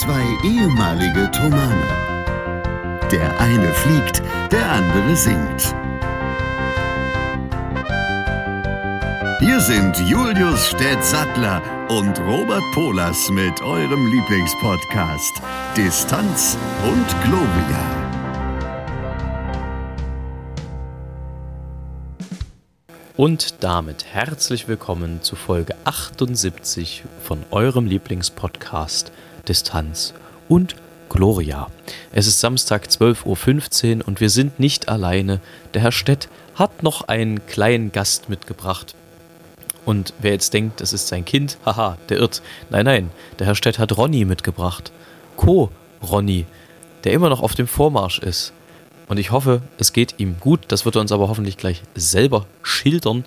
Zwei ehemalige Tomane. Der eine fliegt, der andere singt. Hier sind Julius Städtsattler und Robert Polas mit eurem Lieblingspodcast Distanz und Globia. Und damit herzlich willkommen zu Folge 78 von eurem Lieblingspodcast Distanz und Gloria. Es ist Samstag 12.15 Uhr und wir sind nicht alleine. Der Herr Stett hat noch einen kleinen Gast mitgebracht. Und wer jetzt denkt, das ist sein Kind, haha, der irrt. Nein, nein, der Herr Stett hat Ronny mitgebracht. Co-Ronny, der immer noch auf dem Vormarsch ist. Und ich hoffe, es geht ihm gut. Das wird er uns aber hoffentlich gleich selber schildern.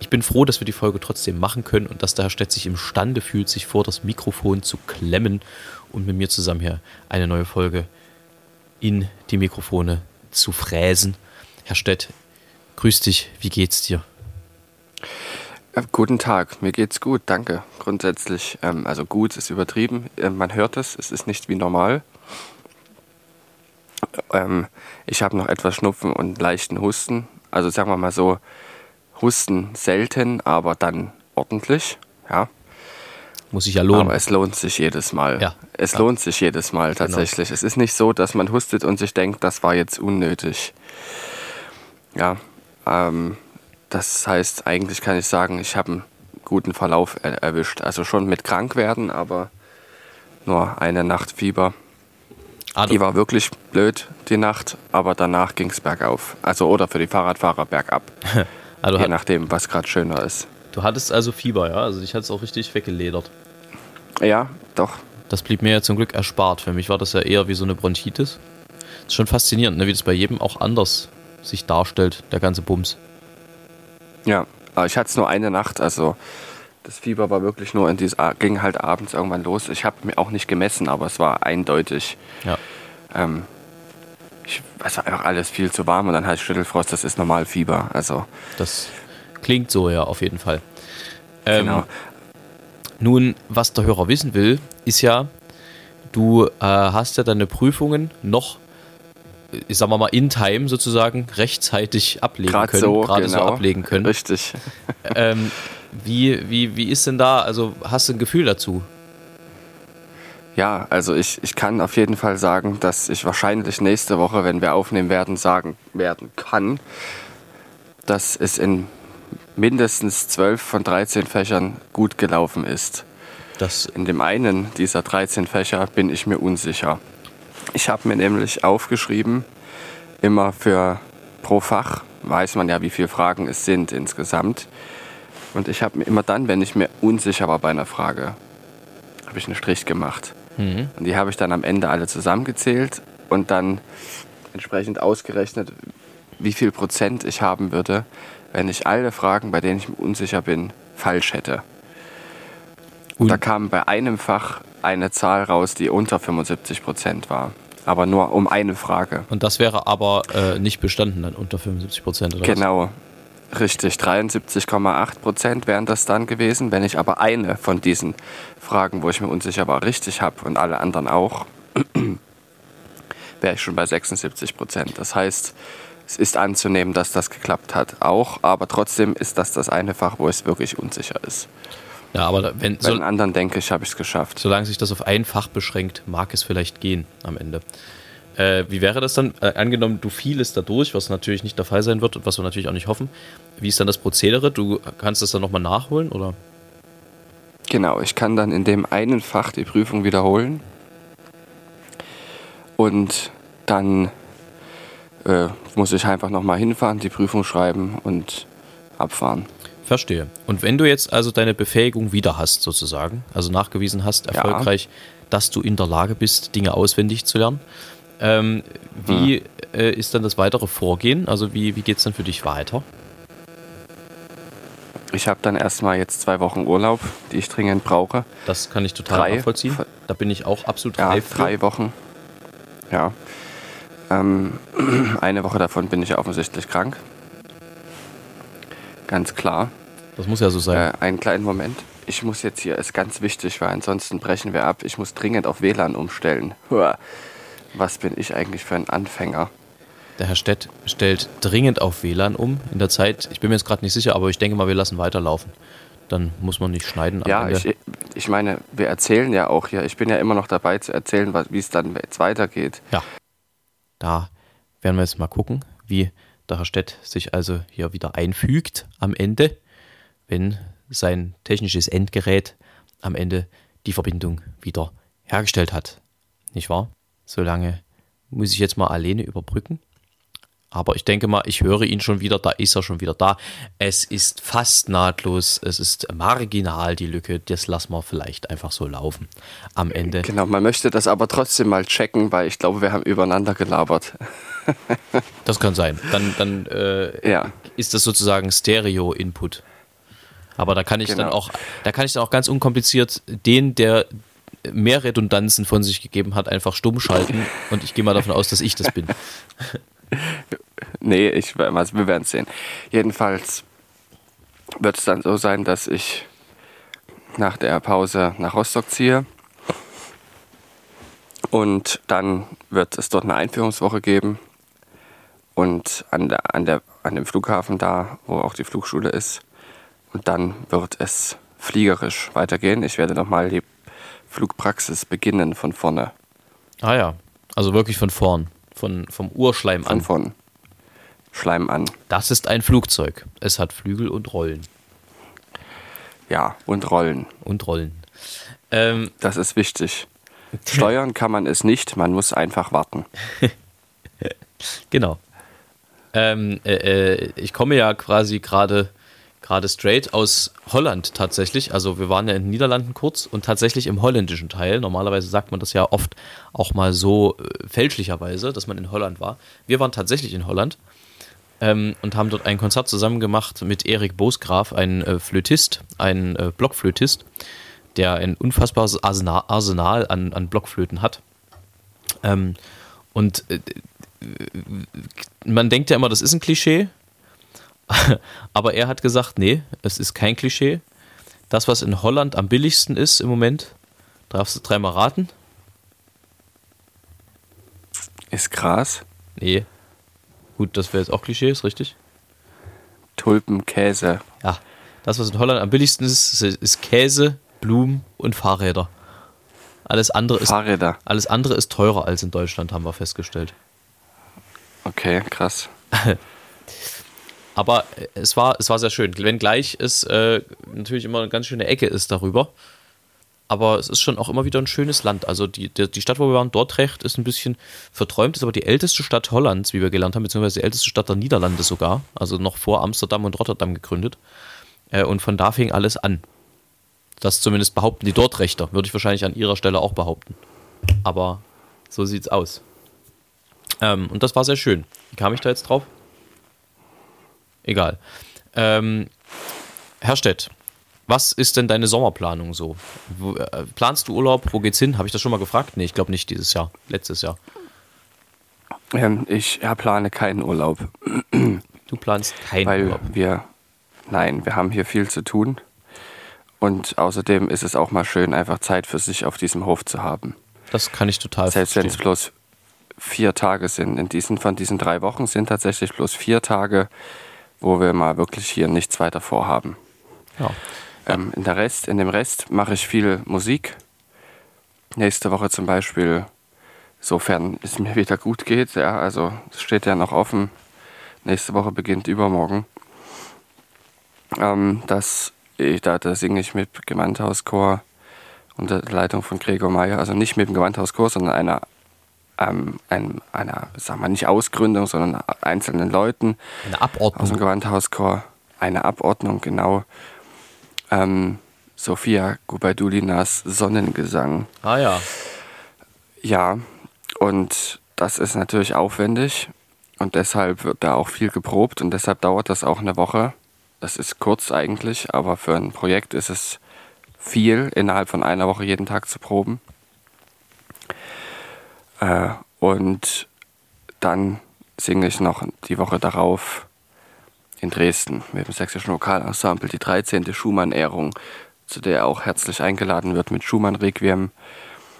Ich bin froh, dass wir die Folge trotzdem machen können und dass der Herr Stett sich imstande fühlt, sich vor das Mikrofon zu klemmen und mit mir zusammen hier eine neue Folge in die Mikrofone zu fräsen. Herr Stett, grüß dich, wie geht's dir? Ja, guten Tag, mir geht's gut, danke. Grundsätzlich, ähm, also gut ist übertrieben. Äh, man hört es, es ist nicht wie normal. Ähm, ich habe noch etwas Schnupfen und leichten Husten. Also sagen wir mal so, Husten selten, aber dann ordentlich. Ja. Muss sich ja lohnen. Aber es lohnt sich jedes Mal. Ja, es klar. lohnt sich jedes Mal genau. tatsächlich. Genau. Es ist nicht so, dass man hustet und sich denkt, das war jetzt unnötig. Ja, ähm, das heißt, eigentlich kann ich sagen, ich habe einen guten Verlauf er erwischt. Also schon mit krank werden, aber nur eine Nacht Fieber. Ah, die war wirklich blöd, die Nacht, aber danach ging es bergauf. Also oder für die Fahrradfahrer bergab. also Je nachdem, was gerade schöner ist. Du hattest also Fieber, ja? Also dich hat es auch richtig weggeledert. Ja, doch. Das blieb mir ja zum Glück erspart. Für mich war das ja eher wie so eine Bronchitis. Das ist schon faszinierend, ne? wie das bei jedem auch anders sich darstellt, der ganze Bums. Ja, aber ich hatte es nur eine Nacht, also das Fieber war wirklich nur in dieses, ging halt abends irgendwann los. Ich habe mir auch nicht gemessen, aber es war eindeutig. Ja. Ähm, ich, es war einfach alles viel zu warm und dann halt Schüttelfrost, das ist normal Fieber. Also. Das klingt so, ja, auf jeden Fall. Ähm, genau. Nun, was der Hörer wissen will, ist ja, du äh, hast ja deine Prüfungen noch, ich sag mal, in Time sozusagen rechtzeitig ablegen Grad können. So, gerade genau. so ablegen können. Richtig. ähm, wie, wie, wie ist denn da, also hast du ein Gefühl dazu? Ja, also ich, ich kann auf jeden Fall sagen, dass ich wahrscheinlich nächste Woche, wenn wir aufnehmen werden, sagen werden kann, dass es in mindestens 12 von 13 Fächern gut gelaufen ist. Das in dem einen dieser 13 Fächer bin ich mir unsicher. Ich habe mir nämlich aufgeschrieben, immer für pro Fach weiß man ja, wie viele Fragen es sind insgesamt. Und ich habe mir immer dann, wenn ich mir unsicher war bei einer Frage, habe ich einen Strich gemacht. Mhm. Und die habe ich dann am Ende alle zusammengezählt und dann entsprechend ausgerechnet, wie viel Prozent ich haben würde, wenn ich alle Fragen, bei denen ich mir unsicher bin, falsch hätte. Und, und da kam bei einem Fach eine Zahl raus, die unter 75 Prozent war. Aber nur um eine Frage. Und das wäre aber äh, nicht bestanden dann unter 75 Prozent, oder? Genau. Was? Richtig, 73,8 Prozent wären das dann gewesen. Wenn ich aber eine von diesen Fragen, wo ich mir unsicher war, richtig habe und alle anderen auch, wäre ich schon bei 76 Prozent. Das heißt, es ist anzunehmen, dass das geklappt hat auch, aber trotzdem ist das das eine Fach, wo es wirklich unsicher ist. Ja, aber wenn, Bei den anderen denke ich, habe ich es geschafft. Solange sich das auf ein Fach beschränkt, mag es vielleicht gehen am Ende. Äh, wie wäre das dann? Äh, angenommen, du fielst da durch, was natürlich nicht der Fall sein wird und was wir natürlich auch nicht hoffen. Wie ist dann das Prozedere? Du kannst das dann nochmal nachholen, oder? Genau, ich kann dann in dem einen Fach die Prüfung wiederholen. Und dann äh, muss ich einfach nochmal hinfahren, die Prüfung schreiben und abfahren. Verstehe. Und wenn du jetzt also deine Befähigung wieder hast, sozusagen, also nachgewiesen hast, erfolgreich, ja. dass du in der Lage bist, Dinge auswendig zu lernen, ähm, wie hm. äh, ist dann das weitere Vorgehen? Also wie, wie geht es dann für dich weiter? Ich habe dann erstmal jetzt zwei Wochen Urlaub, die ich dringend brauche. Das kann ich total drei, nachvollziehen. Da bin ich auch absolut ja, reif. Drei Wochen. Ja. Ähm, eine Woche davon bin ich offensichtlich krank. Ganz klar. Das muss ja so sein. Äh, einen kleinen Moment. ich muss jetzt hier, ist ganz wichtig, weil ansonsten brechen wir ab. Ich muss dringend auf WLAN umstellen. Huah. Was bin ich eigentlich für ein Anfänger? Der Herr Stett stellt dringend auf WLAN um in der Zeit. Ich bin mir jetzt gerade nicht sicher, aber ich denke mal, wir lassen weiterlaufen. Dann muss man nicht schneiden. Ja, ich, ich meine, wir erzählen ja auch hier. Ich bin ja immer noch dabei zu erzählen, wie es dann jetzt weitergeht. Ja. Da werden wir jetzt mal gucken, wie der Herr Stett sich also hier wieder einfügt am Ende, wenn sein technisches Endgerät am Ende die Verbindung wieder hergestellt hat. Nicht wahr? Solange muss ich jetzt mal alleine überbrücken. Aber ich denke mal, ich höre ihn schon wieder, da ist er schon wieder da. Es ist fast nahtlos, es ist marginal die Lücke, das lassen wir vielleicht einfach so laufen. Am Ende Genau, man möchte das aber trotzdem mal checken, weil ich glaube, wir haben übereinander gelabert. Das kann sein. Dann, dann äh, Ja. ist das sozusagen Stereo-Input. Aber da kann ich dann Genau. auch, da kann ich dann auch ganz unkompliziert den, der mehr Redundanzen von sich gegeben hat, einfach stumm schalten. Und ich gehe mal davon aus, dass ich das bin. Nee, ich, also wir werden sehen. Jedenfalls wird es dann so sein, dass ich nach der Pause nach Rostock ziehe. Und dann wird es dort eine Einführungswoche geben. Und an, der, an, der, an dem Flughafen da, wo auch die Flugschule ist. Und dann wird es fliegerisch weitergehen. Ich werde nochmal die Flugpraxis beginnen von vorne. Ah ja, also wirklich von vorn, von, vom Urschleim Von an. vorn. Schleim an. Das ist ein Flugzeug. Es hat Flügel und Rollen. Ja, und Rollen. Und Rollen. Ähm, Das ist wichtig. Steuern kann man es nicht, man muss einfach warten. Genau. Ähm, äh, äh, ich komme ja quasi gerade gerade straight aus Holland tatsächlich. Also wir waren ja in den Niederlanden kurz und tatsächlich im holländischen Teil. Normalerweise sagt man das ja oft auch mal so äh, fälschlicherweise, dass man in Holland war. Wir waren tatsächlich in Holland ähm, und haben dort ein Konzert zusammen gemacht mit Erik Bosgraf, ein äh, Flötist, ein äh, Blockflötist, der ein unfassbares Arsenal, Arsenal an, an Blockflöten hat. Ähm, und äh, man denkt ja immer, das ist ein Klischee, aber er hat gesagt, nee, es ist kein Klischee. Das, was in Holland am billigsten ist im Moment, darfst du dreimal raten? Ist Gras, Nee. Gut, das wäre jetzt auch Klischee, ist richtig? Tulpen, Käse. Ja. Das, was in Holland am billigsten ist, ist, ist Käse, Blumen und Fahrräder. Alles andere, ist, Fahrräder. alles andere ist teurer als in Deutschland, haben wir festgestellt. Okay, krass. Aber äh, es war, es war sehr schön. Wenngleich es äh, natürlich immer eine ganz schöne Ecke ist darüber. Aber es ist schon auch immer wieder ein schönes Land. Also die, die, die Stadt, wo wir waren, Dordrecht, ist ein bisschen verträumt, ist aber die älteste Stadt Hollands, wie wir gelernt haben, beziehungsweise die älteste Stadt der Niederlande sogar. Also noch vor Amsterdam und Rotterdam gegründet. Äh, und von da fing alles an. Das zumindest behaupten die Dordrechter. Würde ich wahrscheinlich an ihrer Stelle auch behaupten. Aber so sieht's aus. Ähm, und das war sehr schön. Wie kam ich da jetzt drauf? Egal. Ähm, Herr Stett, was ist denn deine Sommerplanung so? Wo, äh, planst du Urlaub? Wo geht's hin? Habe ich das schon mal gefragt? Nee, ich glaube nicht dieses Jahr. Letztes Jahr. Ähm, ich ja, plane keinen Urlaub, Du planst keinen weil Urlaub. wir, nein, wir haben hier viel zu tun. Und außerdem ist es auch mal schön, einfach Zeit für sich auf diesem Hof zu haben. Das kann ich total Selbst wenn es bloß vier Tage sind. In diesen, von diesen drei Wochen sind tatsächlich bloß vier Tage, wo wir mal wirklich hier nichts weiter vorhaben. Ja. Ähm, in, der Rest, in dem Rest mache ich viel Musik. Nächste Woche zum Beispiel, sofern es mir wieder gut geht. Ja, also es steht ja noch offen. Nächste Woche beginnt übermorgen. Ähm, das, ich, da, da singe ich mit Gewandhauschor unter der Leitung von Gregor Meyer. Also nicht mit dem Gewandhauschor, sondern einer, ähm, einem, einer, sagen wir nicht Ausgründung, sondern einzelnen Leuten Eine aus dem Abordnung. Gewandhauschor eine Abordnung, genau. Ähm, Sophia Gubaidulinas Sonnengesang. Ah ja. Ja, und das ist natürlich aufwendig und deshalb wird da auch viel geprobt und deshalb dauert das auch eine Woche. Das ist kurz eigentlich, aber für ein Projekt ist es viel, innerhalb von einer Woche jeden Tag zu proben. Äh, und dann singe ich noch die Woche darauf in Dresden mit dem sächsischen Vokalensemble die 13. Schumann-Ehrung zu der er auch herzlich eingeladen wird mit Schumann Requiem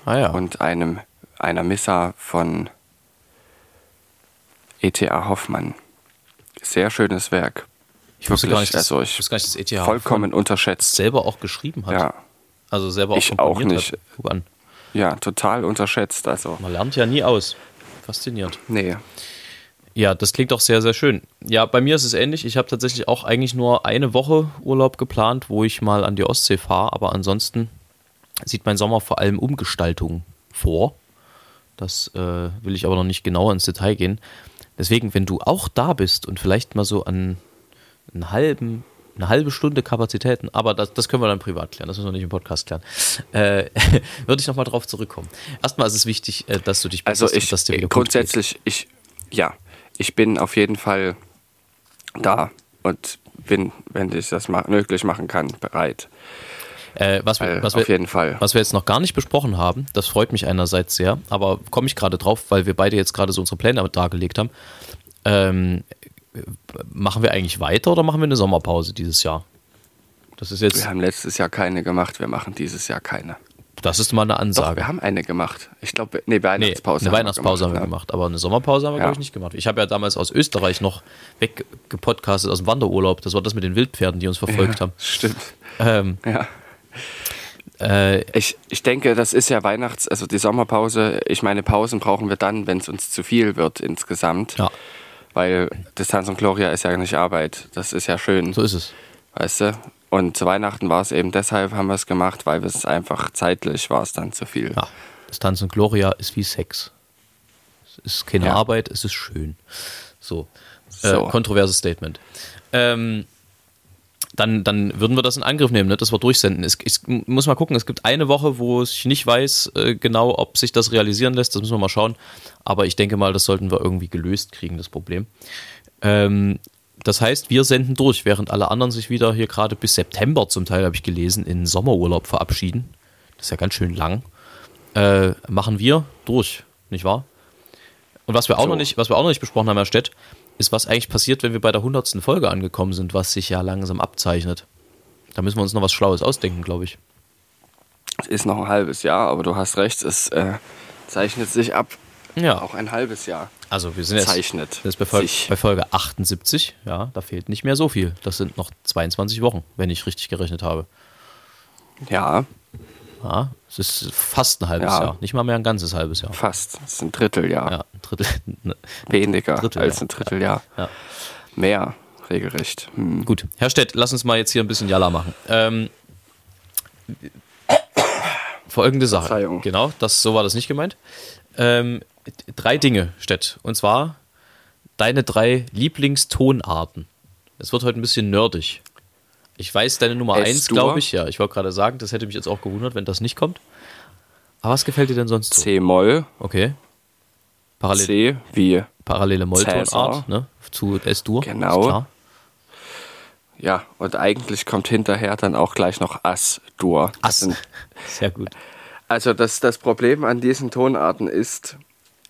Ah ja. und einem, einer Missa von E.T.A. Hoffmann. Sehr schönes Werk. ich wusste gar wirklich, nicht, dass, also ich- gar nicht, dass ETH Vollkommen unterschätzt. selber auch geschrieben hat. Ja, Also selber auch Ich auch nicht. Hat. Ja, total unterschätzt. Also, Man lernt ja nie aus. Faszinierend. nee. Ja, das klingt auch sehr, sehr schön. Ja, bei mir ist es ähnlich. Ich habe tatsächlich auch eigentlich nur eine Woche Urlaub geplant, wo ich mal an die Ostsee fahre. Aber ansonsten sieht mein Sommer vor allem Umgestaltung vor. Das äh, will ich aber noch nicht genauer ins Detail gehen. Deswegen, wenn du auch da bist und vielleicht mal so an einen halben, eine halbe Stunde Kapazitäten, aber das, das können wir dann privat klären, das müssen wir nicht im Podcast klären, äh, würde ich nochmal drauf zurückkommen. Erstmal ist es wichtig, äh, dass du dich Also ich dass dir wieder grundsätzlich, ich, ja, ich bin auf jeden Fall da und bin, wenn ich das möglich machen kann, bereit. Äh, was, wir, Weil, was, auf wir, jeden Fall. was wir jetzt noch gar nicht besprochen haben, das freut mich einerseits sehr, aber komme ich gerade drauf, weil wir beide jetzt gerade so unsere Pläne dargelegt haben. Ähm, machen wir eigentlich weiter oder machen wir eine Sommerpause dieses Jahr? Das ist jetzt, Wir haben letztes Jahr keine gemacht, wir machen dieses Jahr keine. das ist mal eine Doch, Ansage. wir haben eine gemacht. Ich glaube, nee, Nee, Weihnachtspause. eine Weihnachtspause haben wir ja. gemacht, aber eine Sommerpause haben wir, Ja. glaube ich, nicht gemacht. Ich habe ja damals aus Österreich noch weggepodcastet aus dem Wanderurlaub. Das war das mit den Wildpferden, die uns verfolgt haben. Stimmt. Ähm, Ja. äh, Ich, ich denke, das ist ja Weihnachts-, also die Sommerpause. Ich meine, Pausen brauchen wir dann, wenn es uns zu viel wird insgesamt. ja, Weil Distanz und Gloria ist ja nicht Arbeit. Das ist ja schön, so ist es. weißt du? Und zu Weihnachten war es eben deshalb, haben wir es gemacht, weil es einfach zeitlich war es dann zu viel. Ja, Distanz und Gloria ist wie Sex. Es ist keine Ja. Arbeit, es ist schön. So. So. Äh, kontroverses Statement. Ähm, dann, dann würden wir das in Angriff nehmen, ne, dass wir durchsenden. Es, ich muss mal gucken, es gibt eine Woche, wo ich nicht weiß äh, genau, ob sich das realisieren lässt. Das müssen wir mal schauen. Aber ich denke mal, das sollten wir irgendwie gelöst kriegen, das Problem. Ähm, das heißt, wir senden durch, während alle anderen sich wieder hier gerade bis September zum Teil, habe ich gelesen, in Sommerurlaub verabschieden. Das ist ja ganz schön lang. Äh, machen wir durch, nicht wahr? Und was wir auch So. noch nicht, was wir auch noch nicht besprochen haben, Herr Stett, ist, was eigentlich passiert, wenn wir bei der 100. Folge angekommen sind, was sich ja langsam abzeichnet. Da müssen wir uns noch was Schlaues ausdenken, glaube ich. Es ist noch ein halbes Jahr, aber du hast recht, es äh, zeichnet sich ab. Ja. Auch ein halbes Jahr. Also wir sind jetzt, Zeichnet jetzt bei, Folge, bei Folge 78. Ja, da fehlt nicht mehr so viel. Das sind noch 22 Wochen, wenn ich richtig gerechnet habe. Ja, Ja, es ist fast ein halbes Ja. Jahr. Nicht mal mehr ein ganzes halbes Jahr. fast. Es ist ein Dritteljahr. Ja, ein Drittel. ne, Weniger Drittel, als ja. ein Dritteljahr. Ja. Mehr, regelrecht. Hm. Gut, Herr Stett, lass uns mal jetzt hier ein bisschen Jalla machen. Ähm, folgende Sache. Verzeihung. Genau, das, so war das nicht gemeint. Ähm, drei Dinge, Stett. Und zwar deine drei Lieblingstonarten. Es wird heute ein bisschen nerdig. Ich weiß deine Nummer Es, eins, Dur? glaube ich. Ja, ich wollte gerade sagen, das hätte mich jetzt auch gewundert, wenn das nicht kommt. Aber was gefällt dir denn sonst so? C-Moll, Okay. Parallel, C wie, parallele Molltonart ne? zu S-Dur. Genau. ja, und eigentlich kommt hinterher dann auch gleich noch Ass-Dur. Ass. sind- Sehr gut. Also das, das Problem an diesen Tonarten ist,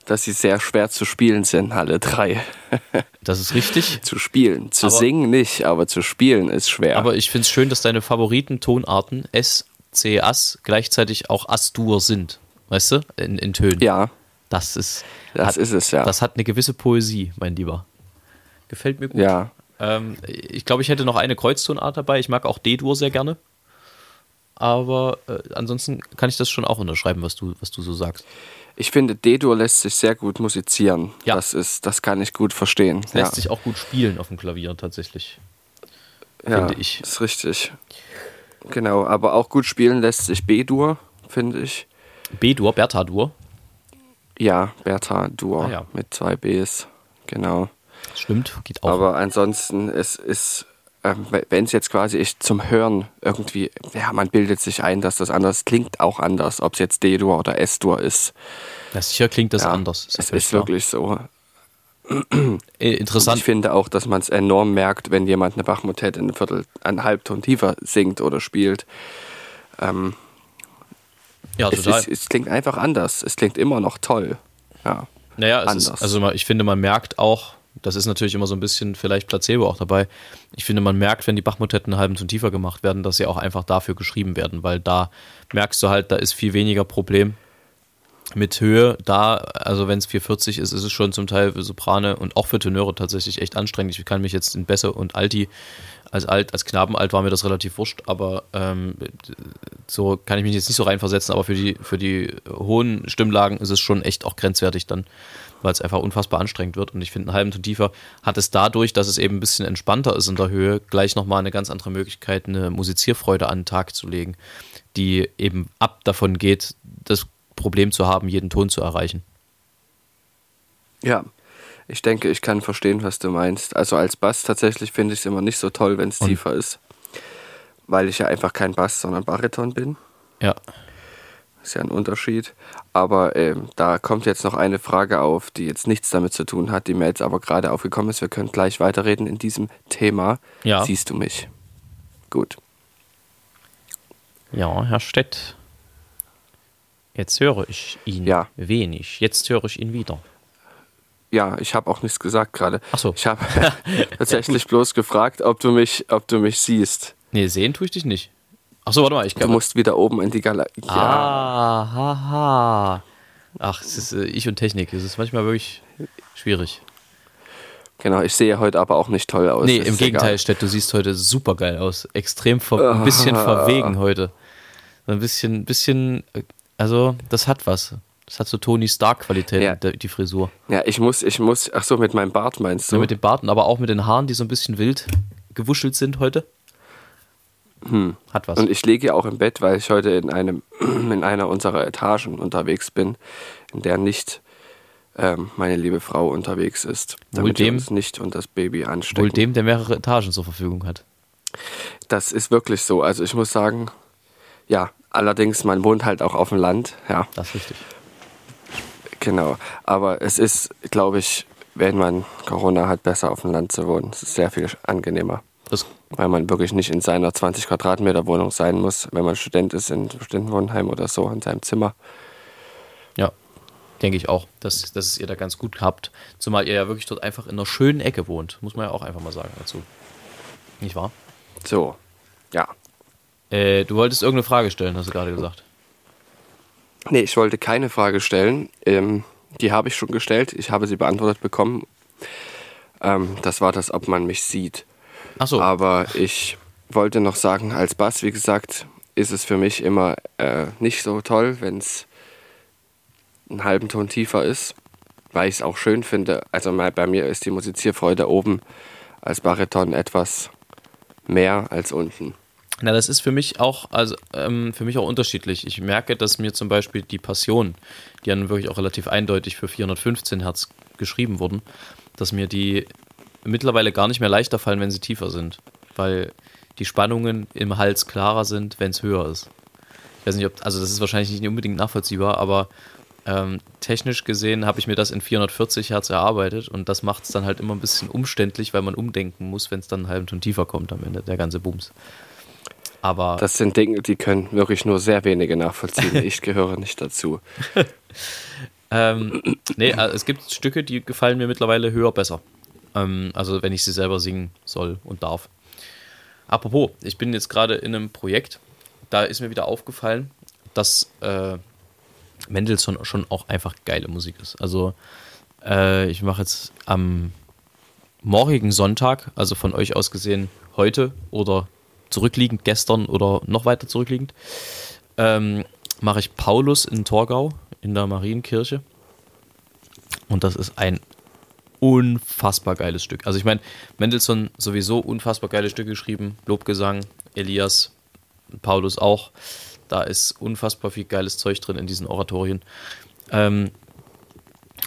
dass sie sehr schwer zu spielen sind, alle drei. Das ist richtig. zu spielen. Zu Aber- singen nicht, aber zu spielen ist schwer. Aber ich finde es schön, dass deine Favoriten-Tonarten S, C, Ass gleichzeitig auch As-Dur sind. Weißt du? In, in Tönen. ja, Das ist. das hat, ist es ja. Das hat eine gewisse Poesie, mein Lieber. Gefällt mir gut. ja. Ähm, ich glaube, ich hätte noch eine Kreuztonart dabei. Ich mag auch D-Dur sehr gerne. Aber äh, ansonsten kann ich das schon auch unterschreiben, was du, was du so sagst. Ich finde, D-Dur lässt sich sehr gut musizieren. Ja. Das, ist, das kann ich gut verstehen. Es lässt ja. sich auch gut spielen auf dem Klavier tatsächlich. ja, finde ich. ist richtig. Genau, aber auch gut spielen lässt sich B-Dur, finde ich. B-Dur, Bertha-Dur. Ja, Bertha-Dur Ah, ja. mit zwei Bs. Genau. Stimmt, geht auch. Aber ansonsten, es ist, wenn es jetzt quasi ich zum Hören irgendwie, ja, man bildet sich ein, dass das anders klingt, auch anders, ob es jetzt D-Dur oder S-Dur ist. ja, sicher klingt das Ja, anders. ja es ist klar. wirklich so. Äh, Und interessant. ich finde auch, dass man es enorm merkt, wenn jemand eine Bachmotette ein Viertel, einen Halbton tiefer singt oder spielt. Ähm, ja, es, total. ist, es klingt einfach anders. Es klingt immer noch toll. Ja. Naja, es ist, anders. also ich finde, man merkt auch, Das ist natürlich immer so ein bisschen vielleicht Placebo auch dabei. Ich finde, man merkt, wenn die Bachmotetten einen halben Ton tiefer gemacht werden, dass sie auch einfach dafür geschrieben werden, weil da merkst du halt, da ist viel weniger Problem mit Höhe. Da, also wenn es 440 ist, ist es schon zum Teil für Soprane und auch für Tenöre tatsächlich echt anstrengend. Ich kann mich jetzt in Bässe und Alti als alt, als Knabenalt war mir das relativ wurscht, aber ähm, so kann ich mich jetzt nicht so reinversetzen, aber für die, für die hohen Stimmlagen ist es schon echt auch grenzwertig dann, weil es einfach unfassbar anstrengend wird. Und ich finde, einen halben Ton tiefer hat es dadurch, dass es eben ein bisschen entspannter ist in der Höhe, gleich nochmal eine ganz andere Möglichkeit, eine Musizierfreude an den Tag zu legen, die eben ab davon geht, das Problem zu haben, jeden Ton zu erreichen. Ja, ich denke, ich kann verstehen, was du meinst. Also als Bass tatsächlich finde ich es immer nicht so toll, wenn es tiefer ist. Weil ich ja einfach kein Bass, sondern Bariton bin. Ja. Ist ja ein Unterschied. Aber ähm, da kommt jetzt noch eine Frage auf, die jetzt nichts damit zu tun hat, die mir jetzt aber gerade aufgekommen ist. Wir können gleich weiterreden in diesem Thema. Ja. Siehst du mich? Gut. Ja, Herr Stett. Jetzt höre ich ihn Ja. wenig. Jetzt höre ich ihn wieder. Ja, ich habe auch nichts gesagt gerade. Ach so. Ich habe tatsächlich bloß gefragt, ob du mich, ob du mich siehst. Nee, sehen tue ich dich nicht. Achso, warte mal, ich Du musst wieder oben in die Galerie. Ja, Ah, haha. Ach, es ist äh, ich und Technik. Es ist manchmal wirklich schwierig. genau. Ich sehe heute aber auch nicht toll aus. Nee, im Gegenteil, egal. Stett, du siehst heute super geil aus. Extrem ver ein bisschen verwegen heute. So Ein bisschen, bisschen, also das hat was. Das hat so Tony Stark-Qualität, Ja. die Frisur. Ja, ich muss, ich muss. Ach so, mit meinem Bart meinst du? So. mit dem Barten, aber auch mit den Haaren, die so ein bisschen wild gewuschelt sind heute. Hat was. Hm. Und ich liege ja auch im Bett, weil ich heute in einem, in einer unserer Etagen unterwegs bin, in der nicht ähm, meine liebe Frau unterwegs ist, damit wir dem- uns nicht und das Baby anstecken. Wohl dem, der mehrere Etagen zur Verfügung hat. Das ist wirklich so. Also ich muss sagen, ja, allerdings, man wohnt halt auch auf dem Land, ja, Das ist richtig. genau. Aber es ist, glaube ich, wenn man Corona hat, besser auf dem Land zu wohnen. Es ist sehr viel angenehmer, Das, weil man wirklich nicht in seiner 20 Quadratmeter Wohnung sein muss, wenn man Student ist in einem Studentenwohnheim oder so, in seinem Zimmer. ja, denke ich auch, dass, dass es ihr da ganz gut habt. Zumal ihr ja wirklich dort einfach in einer schönen Ecke wohnt. Muss man ja auch einfach mal sagen dazu. Nicht wahr? So, ja. Äh, du wolltest irgendeine Frage stellen, hast du gerade gesagt. Nee, ich wollte keine Frage stellen. Ähm, die habe ich schon gestellt. Ich habe sie beantwortet bekommen. Ähm, das war das, ob man mich sieht. Achso, Aber ich wollte noch sagen, als Bass, wie gesagt, ist es für mich immer äh, nicht so toll, wenn es einen halben Ton tiefer ist, weil ich es auch schön finde. Also bei mir ist die Musizierfreude oben als Bariton etwas mehr als unten. Na, das ist für mich auch, also ähm, für mich auch unterschiedlich. Ich merke, dass mir zum Beispiel die Passion, die dann wirklich auch relativ eindeutig für 415 Hertz geschrieben wurden, dass mir die mittlerweile gar nicht mehr leichter fallen, wenn sie tiefer sind. Weil die Spannungen im Hals klarer sind, wenn es höher ist. Ich weiß nicht, ob, also das ist wahrscheinlich nicht unbedingt nachvollziehbar, aber ähm, technisch gesehen habe ich mir das in 440 Hertz erarbeitet und das macht es dann halt immer ein bisschen umständlich, weil man umdenken muss, wenn es dann einen halben Ton tiefer kommt am Ende, der ganze Bums. Aber Das sind Dinge, die können wirklich nur sehr wenige nachvollziehen. Ich gehöre nicht dazu. Ähm, nee, also es gibt Stücke, die gefallen mir mittlerweile höher besser. Ähm, also wenn ich sie selber singen soll und darf. Apropos, ich bin jetzt gerade in einem Projekt, da ist mir wieder aufgefallen, dass äh, Mendelssohn schon auch einfach geile Musik ist. Also äh, ich mache jetzt am morgigen Sonntag, also von euch aus gesehen heute oder zurückliegend gestern oder noch weiter zurückliegend, ähm, mache ich Paulus in Torgau in der Marienkirche. Und das ist ein unfassbar geiles Stück. Also ich meine, Mendelssohn sowieso unfassbar geile Stücke geschrieben. Lobgesang, Elias, Paulus auch. Da ist unfassbar viel geiles Zeug drin in diesen Oratorien. Ähm,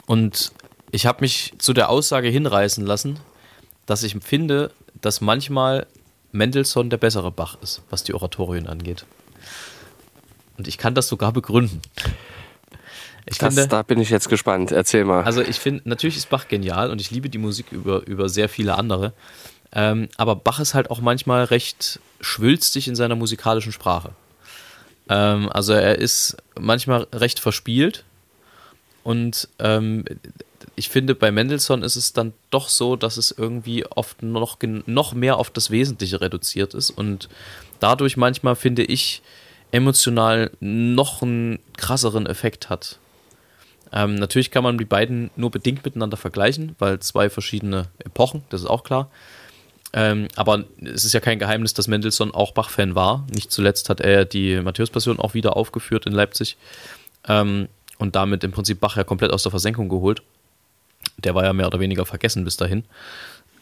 und ich habe mich zu der Aussage hinreißen lassen, dass ich finde, dass manchmal Mendelssohn der bessere Bach ist, was die Oratorien angeht. Und ich kann das sogar begründen. Ich Das, finde, da bin ich jetzt gespannt. Erzähl mal. also ich finde, natürlich ist Bach genial und ich liebe die Musik über, über sehr viele andere. Ähm, aber Bach ist halt auch manchmal recht schwülstig in seiner musikalischen Sprache. Ähm, also er ist manchmal recht verspielt und ähm, ich finde, bei Mendelssohn ist es dann doch so, dass es irgendwie oft noch, noch mehr auf das Wesentliche reduziert ist und dadurch manchmal, finde ich, emotional noch einen krasseren Effekt hat. Ähm, natürlich kann man die beiden nur bedingt miteinander vergleichen, weil zwei verschiedene Epochen, das ist auch klar. Ähm, aber es ist ja kein Geheimnis, dass Mendelssohn auch Bach-Fan war. Nicht zuletzt hat er die Matthäus-Passion auch wieder aufgeführt in Leipzig ähm, und damit im Prinzip Bach ja komplett aus der Versenkung geholt. Der war ja mehr oder weniger vergessen bis dahin.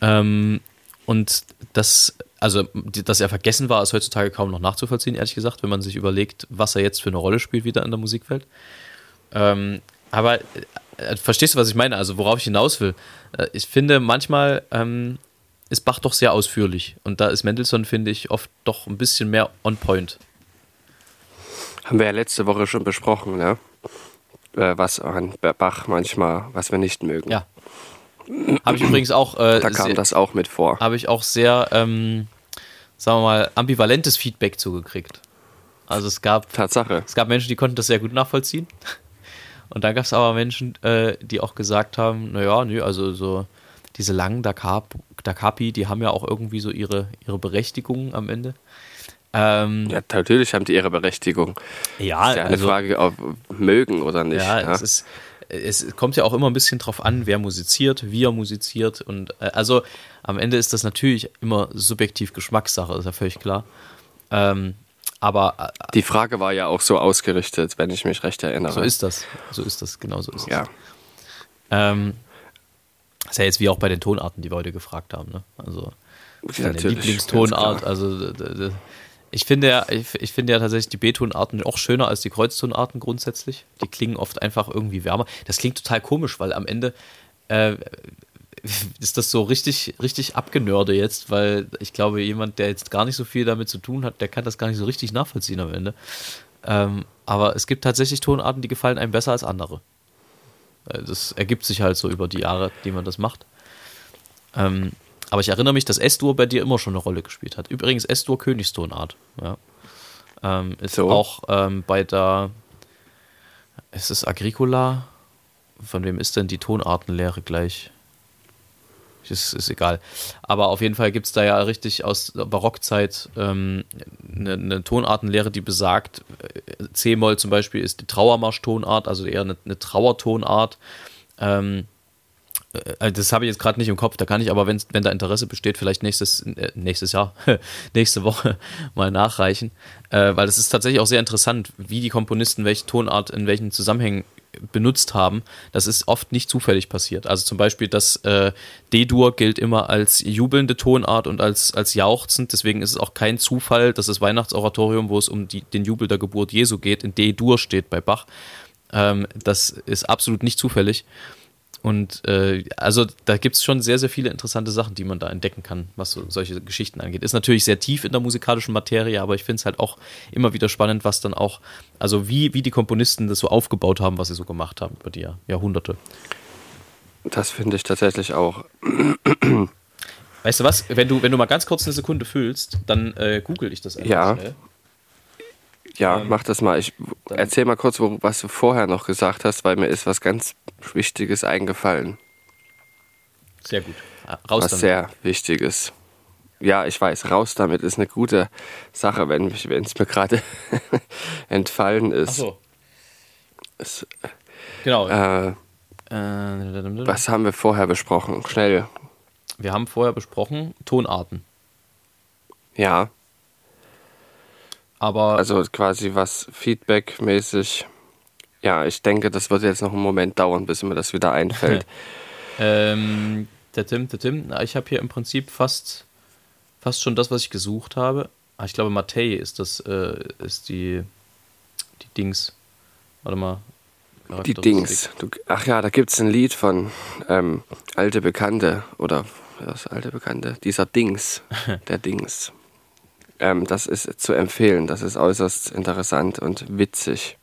Ähm, und das, also, dass er vergessen war, ist heutzutage kaum noch nachzuvollziehen, ehrlich gesagt, wenn man sich überlegt, was er jetzt für eine Rolle spielt wieder in der Musikwelt. Ähm, aber äh, verstehst du, was ich meine? Also, worauf ich hinaus will? Äh, ich finde, manchmal ähm, ist Bach doch sehr ausführlich. Und da ist Mendelssohn, finde ich, oft doch ein bisschen mehr on point. Haben wir ja letzte Woche schon besprochen, ne? Äh, was an Bach manchmal, was wir nicht mögen. Ja. Habe ich übrigens auch. Äh, da kam sehr, das auch mit vor. Habe ich auch sehr, ähm, sagen wir mal, ambivalentes Feedback zugekriegt. Also es gab. Tatsache. Es gab Menschen, die konnten das sehr gut nachvollziehen. Und dann gab es aber Menschen, äh, die auch gesagt haben, naja, nö, also so diese langen Da, Capi, die haben ja auch irgendwie so ihre, ihre Berechtigung am Ende. Ähm, ja, natürlich haben die ihre Berechtigung. Ja, ist ja eine also, Frage, ob mögen oder nicht. Ja, ja, Es, ist, es kommt ja auch immer ein bisschen drauf an, wer musiziert, wie er musiziert. Und äh, also am Ende ist das natürlich immer subjektiv Geschmackssache, ist ja völlig klar. Ähm, aber äh, die Frage war ja auch so ausgerichtet, wenn ich mich recht erinnere. So ist das. So ist das, genau so ist ja. es. Ähm, das ist ja jetzt wie auch bei den Tonarten, die wir heute gefragt haben. Ne? Also ja, deine Lieblingstonart. Also ich finde ja, ich, ich finde ja tatsächlich die B-Tonarten auch schöner als die Kreuztonarten grundsätzlich. Die klingen oft einfach irgendwie wärmer. Das klingt total komisch, weil am Ende äh, ist das so richtig, richtig abgenörde jetzt, weil ich glaube, jemand, der jetzt gar nicht so viel damit zu tun hat, der kann das gar nicht so richtig nachvollziehen am Ende. Ähm, aber es gibt tatsächlich Tonarten, die gefallen einem besser als andere. Äh, das ergibt sich halt so über die Jahre, die man das macht. Ähm, aber ich erinnere mich, dass S-Dur bei dir immer schon eine Rolle gespielt hat. Übrigens S-Dur Königstonart. Ja. Ähm, ist so. auch ähm, bei der, ist es Agricola? Von wem ist denn die Tonartenlehre gleich? ist, ist egal. Aber auf jeden Fall gibt es da ja richtig aus der Barockzeit ähm, eine, eine, Tonartenlehre, die besagt, äh, C-Moll zum Beispiel ist die Trauermarsch-Tonart, also eher eine, eine Trauertonart. Ähm, äh, das habe ich jetzt gerade nicht im Kopf, da kann ich aber, wenn, wenn da Interesse besteht, vielleicht nächstes, äh, nächstes Jahr, nächste Woche mal nachreichen, äh, weil es ist tatsächlich auch sehr interessant, wie die Komponisten welche Tonart in welchen Zusammenhängen benutzt haben, das ist oft nicht zufällig passiert. Also zum Beispiel das äh, D-Dur gilt immer als jubelnde Tonart und als, als jauchzend, deswegen ist es auch kein Zufall, dass das Weihnachtsoratorium, wo es um die, den Jubel der Geburt Jesu geht, in D-Dur steht bei Bach. Ähm, das ist absolut nicht zufällig. Und äh, also da gibt es schon sehr, sehr viele interessante Sachen, die man da entdecken kann, was so, solche Geschichten angeht. Ist natürlich sehr tief in der musikalischen Materie, aber ich finde es halt auch immer wieder spannend, was dann auch, also wie, wie die Komponisten das so aufgebaut haben, was sie so gemacht haben über die Jahr, Jahrhunderte. Das finde ich tatsächlich auch. Weißt du was? Wenn du, wenn du mal ganz kurz eine Sekunde fühlst, dann äh, google ich das einfach ja. schnell. Ja, ähm, mach das mal. Ich erzähl mal kurz, wo, was du vorher noch gesagt hast, weil mir ist was ganz Wichtiges eingefallen. Sehr gut. Ah, raus was damit. sehr Wichtiges. Ja, ich weiß, raus damit ist eine gute Sache, wenn es mir gerade entfallen ist. Ach so. Es, genau. Äh, äh, was haben wir vorher besprochen? Schnell. Wir haben vorher besprochen Tonarten. Ja. Aber also quasi was Feedback-mäßig. Ja, ich denke, das wird jetzt noch einen Moment dauern, bis mir das wieder einfällt. ähm, der Tim, der Tim, ich habe hier im Prinzip fast, fast schon das, was ich gesucht habe. Ah, ich glaube, Matei ist das, äh, ist die, die Dings. Warte mal. Die Dings. Du, ach ja, da gibt es ein Lied von ähm, Alte Bekannte oder was alte Bekannte? Dieser Dings. Der Dings. Ähm, das ist zu empfehlen. Das ist äußerst interessant und witzig.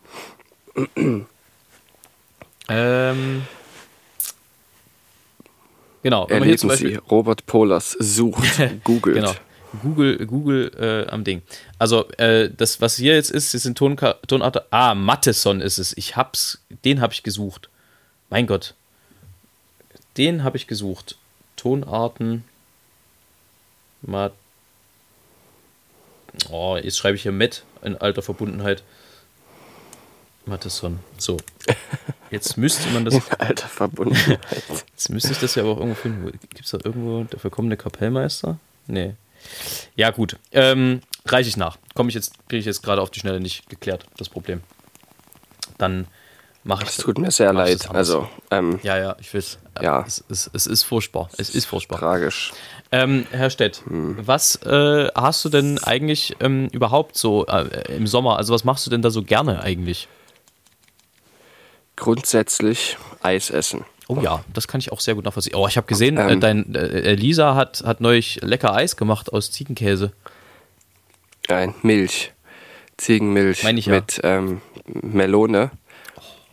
ähm. Genau. Erleben Sie, Robert Polers sucht, googelt. genau. Google, Google äh, am Ding. Also, äh, das, was hier jetzt ist, das sind Tonka Tonart. Ah, Matheson ist es. Ich hab's, den habe ich gesucht. Mein Gott. den habe ich gesucht. Tonarten. Mal. Oh, jetzt schreibe ich hier mit in alter Verbundenheit. Matheson. So. Jetzt müsste man das. Alter Verbundenheit. Jetzt müsste ich das ja aber auch irgendwo finden. Gibt es da irgendwo der verkommene Kapellmeister? Nee. Ja, gut. Ähm, reiche ich nach. Komme ich jetzt, kriege ich jetzt gerade auf die Schnelle nicht geklärt, das Problem. Dann mache ich Es tut mir sehr leid. Also, ähm, Ja, ja, ich will Ja. Es, es, es ist furchtbar. Es ist furchtbar. tragisch. Ähm, Herr Stett, was äh, hast du denn eigentlich ähm, überhaupt so äh, im Sommer? Also was machst du denn da so gerne eigentlich? Grundsätzlich Eis essen. Oh ja, das kann ich auch sehr gut nachvollziehen. Oh, ich habe gesehen, äh, Ähm. dein äh, Lisa hat, hat neulich lecker Eis gemacht aus Ziegenkäse. Nein, Milch. Ziegenmilch Meine ich ja. mit ähm, Melone.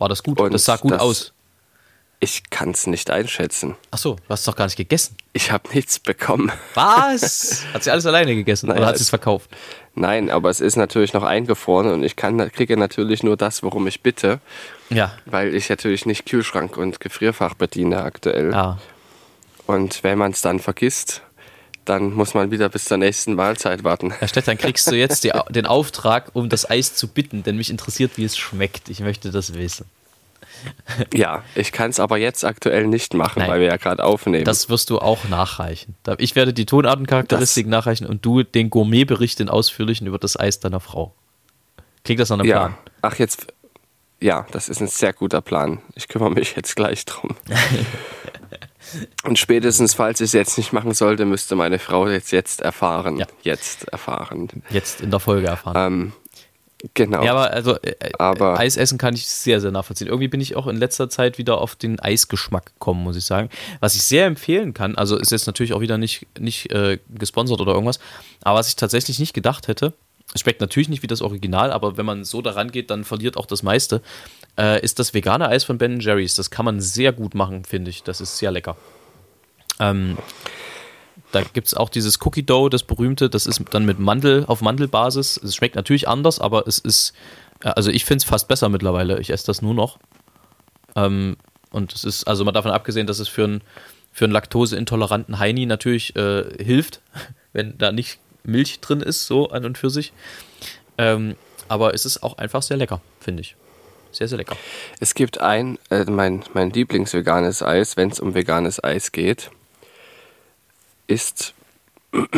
War das gut? Und das sah gut das- aus. Ich kann es nicht einschätzen. Ach so, du hast doch gar nicht gegessen. Ich habe nichts bekommen. Was? hat sie alles alleine gegessen Naja, oder hat sie es- verkauft? Nein, aber es ist natürlich noch eingefroren und ich kann, kriege natürlich nur das, worum ich bitte, Ja. weil ich natürlich nicht Kühlschrank und Gefrierfach bediene aktuell. Ah, Und wenn man es dann vergisst, dann muss man wieder bis zur nächsten Mahlzeit warten. Herr Stett, dann kriegst du jetzt die, den Auftrag, um das Eis zu bitten, denn mich interessiert, wie es schmeckt. Ich möchte das wissen. Ja, ich kann es aber jetzt aktuell nicht machen, Nein. weil wir ja gerade aufnehmen. Das wirst du auch nachreichen. Ich werde die Tonartencharakteristiken nachreichen und du den Gourmetbericht, den ausführlichen über das Eis deiner Frau. Klingt das nach einem ja. Plan? Ach, jetzt. Ja, das ist ein sehr guter Plan. Ich kümmere mich jetzt gleich drum. Und spätestens, falls ich es jetzt nicht machen sollte, müsste meine Frau jetzt, jetzt erfahren. Ja. Jetzt erfahren. Jetzt in der Folge erfahren. Ähm, genau. Ja, aber also äh, Aber- Eis essen kann ich sehr, sehr nachvollziehen. Irgendwie bin ich auch in letzter Zeit wieder auf den Eisgeschmack gekommen, muss ich sagen. Was ich sehr empfehlen kann, also ist jetzt natürlich auch wieder nicht, nicht äh, gesponsert oder irgendwas, aber was ich tatsächlich nicht gedacht hätte, es schmeckt natürlich nicht wie das Original, aber wenn man so daran geht, dann verliert auch das meiste, äh, ist das vegane Eis von Ben Jerry's. Das kann man sehr gut machen, finde ich. Das ist sehr lecker. Ähm, da gibt es auch dieses Cookie Dough, das berühmte, das ist dann mit Mandel auf Mandelbasis. Es schmeckt natürlich anders, aber es ist, äh, also ich finde es fast besser mittlerweile. Ich esse das nur noch. Ähm, und es ist, also mal davon abgesehen, dass es für einen für laktoseintoleranten Heini natürlich äh, hilft, wenn da nicht Milch drin ist, so an und für sich. Ähm, aber es ist auch einfach sehr lecker, finde ich. Sehr, sehr lecker. Es gibt ein, äh, mein, mein Lieblingsveganes Eis, wenn es um veganes Eis geht, ist